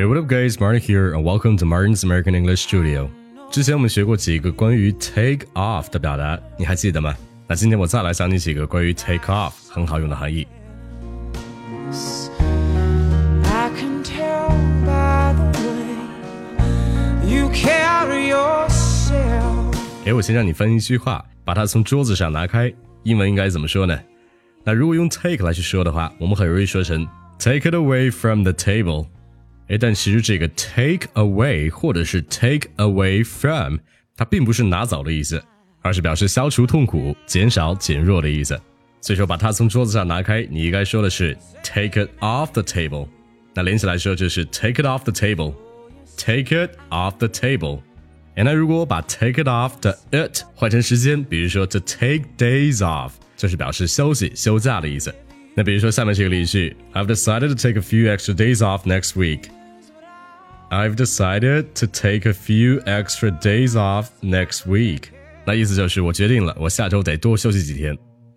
Hey, what up, guys? Martin here, and welcome to Martin's American English Studio. 之前我们学过几个关于 take off 的表达，你还记得吗？那今天我再来教你几个关于 take off 很好用的含义。I can tell by the way you carry yourself. 诶，我先让你分一句话，把它从桌子上拿开。英文应该怎么说呢？那如果用 take 来去说的话，我们很容易说成 take it away from the table。诶，但其实这个 take away 或者是 take away from，它并不是拿走的意思，而是表示消除痛苦、减少、减弱的意思。所以说，把它从桌子上拿开，你应该说的是 take it off the table。那连起来说就是 take it off the table，take it off the table。哎，那如果我把 take it off 的 it 换成时间，比如说 to take days off，就是表示休息、休假的意思。那比如说下面这个例句，I've decided to take a few extra days off next week。I've decided to take a few extra days off next week。那意思就是我决定了，我下周得多休息几天。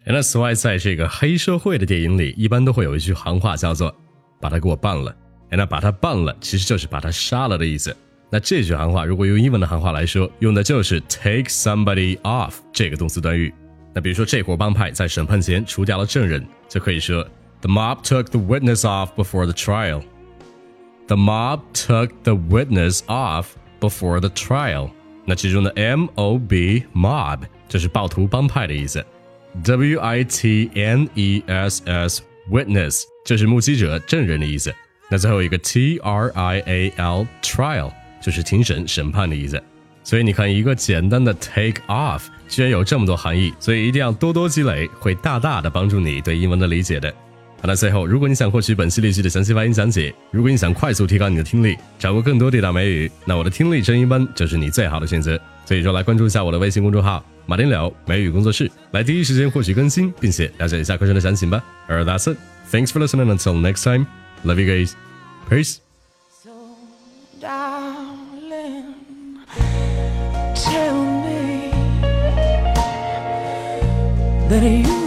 哎，那此外，在这个黑社会的电影里，一般都会有一句行话叫做“把他给我办了”。那把他办了，其实就是把他杀了的意思。那这句行话，如果用英文的行话来说，用的就是 take somebody off 这个动词短语。那比如说，这伙帮派在审判前除掉了证人，就可以说 The mob took the witness off before the trial. The mob took the witness off before the trial. 那其中的 M O B mob 就是暴徒帮派的意思。W I T N E S S witness 就是目击者、证人的意思。那最后一个 T R I A L trial 就是庭审、审判的意思。所以你看，一个简单的 take off 居然有这么多含义，所以一定要多多积累，会大大的帮助你对英文的理解的。好了，最后，如果你想获取本系列剧的详细发音讲解，如果你想快速提高你的听力，掌握更多地道美语，那我的听力声音班就是你最好的选择。所以说，来关注一下我的微信公众号“马丁聊美语工作室”，来第一时间获取更新，并且了解一下课程的详情吧。而 That's it. Thanks for listening. Until next time. Love you guys. Peace. So, darling, tell me that you